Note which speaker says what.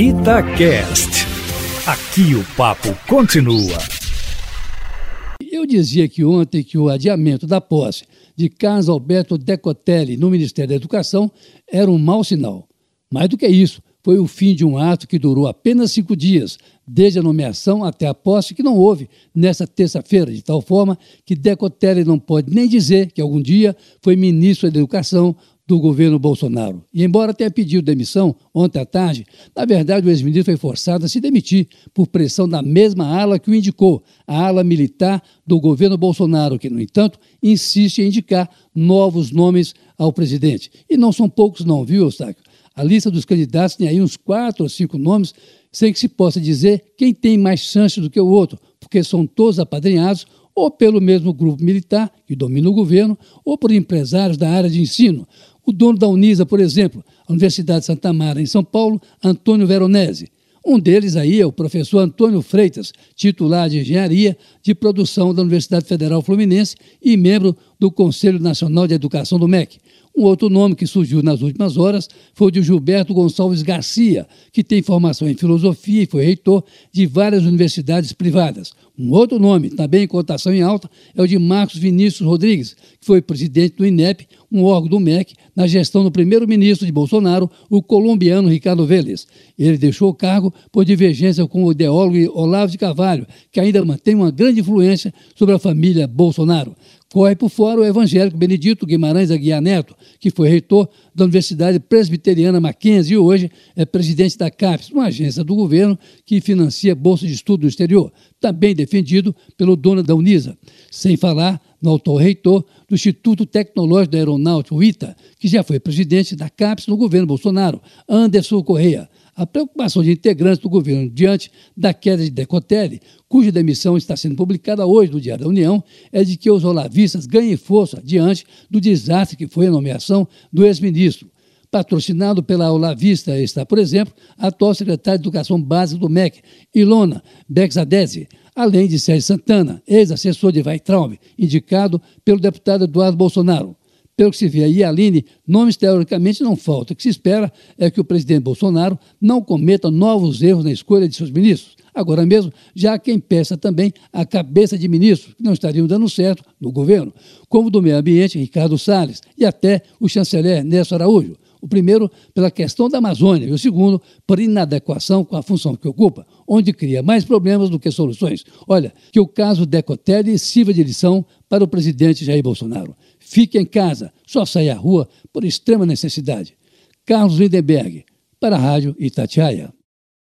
Speaker 1: Itacast. Aqui o papo continua.
Speaker 2: Eu dizia que ontem que o adiamento da posse de Carlos Alberto Decotelli no Ministério da Educação era um mau sinal. Mais do que isso, foi o fim de um ato que durou apenas cinco dias, desde a nomeação até a posse, que não houve nesta terça-feira, de tal forma que Decotelli não pode nem dizer que algum dia foi ministro da Educação do governo Bolsonaro. E embora tenha pedido demissão ontem à tarde, na verdade o ex-ministro foi forçado a se demitir por pressão da mesma ala que o indicou, a ala militar do governo Bolsonaro, que, no entanto, insiste em indicar novos nomes ao presidente. E não são poucos não, viu, Eustáquio? A lista dos candidatos tem aí uns quatro ou cinco nomes, sem que se possa dizer quem tem mais chance do que o outro, porque são todos apadrinhados ou pelo mesmo grupo militar que domina o governo, ou por empresários da área de ensino. O dono da Unisa, por exemplo, a Universidade de Santa Mara, em São Paulo, Antônio Veronese. Um deles aí é o professor Antônio Freitas, titular de Engenharia de Produção da Universidade Federal Fluminense e membro do Conselho Nacional de Educação do MEC. Um outro nome que surgiu nas últimas horas foi o de Gilberto Gonçalves Garcia, que tem formação em filosofia e foi reitor de várias universidades privadas. Um outro nome, também em cotação em alta, é o de Marcos Vinícius Rodrigues, que foi presidente do INEP, um órgão do MEC, na gestão do primeiro-ministro de Bolsonaro, o colombiano Ricardo Vélez. Ele deixou o cargo por divergência com o ideólogo Olavo de Carvalho, que ainda mantém uma grande influência sobre a família Bolsonaro. Corre por fora o evangélico Benedito Guimarães Aguiar Neto, que foi reitor da Universidade Presbiteriana Mackenzie e hoje é presidente da CAPES, uma agência do governo que financia bolsa de estudo no exterior, também defendido pelo dono da Unisa. Sem falar no atual reitor do Instituto Tecnológico da Aeronáutica, o ITA, que já foi presidente da CAPES no governo Bolsonaro, Anderson Correia. A preocupação de integrantes do governo diante da queda de Decotelli, cuja demissão está sendo publicada hoje no Diário da União, é de que os olavistas ganhem força diante do desastre que foi a nomeação do ex-ministro. Patrocinado pela Olavista está, por exemplo, a atual secretária de Educação Básica do MEC, Ilona Bexadese, além de Sérgio Santana, ex-assessor de Weitraub, indicado pelo deputado Eduardo Bolsonaro. Pelo que se vê aí, Aline, nomes teoricamente não faltam. O que se espera é que o presidente Bolsonaro não cometa novos erros na escolha de seus ministros. Agora mesmo, já há quem peça também a cabeça de ministros que não estariam dando certo no governo, como do meio ambiente, Ricardo Salles, e até o chanceler Néstor Araújo. O primeiro, pela questão da Amazônia, e o segundo, por inadequação com a função que ocupa, onde cria mais problemas do que soluções. Olha, que o caso Decotelli sirva de lição para o presidente Jair Bolsonaro. Fique em casa, só saia à rua por extrema necessidade. Carlos Lindenberg, para a Rádio Itatiaia.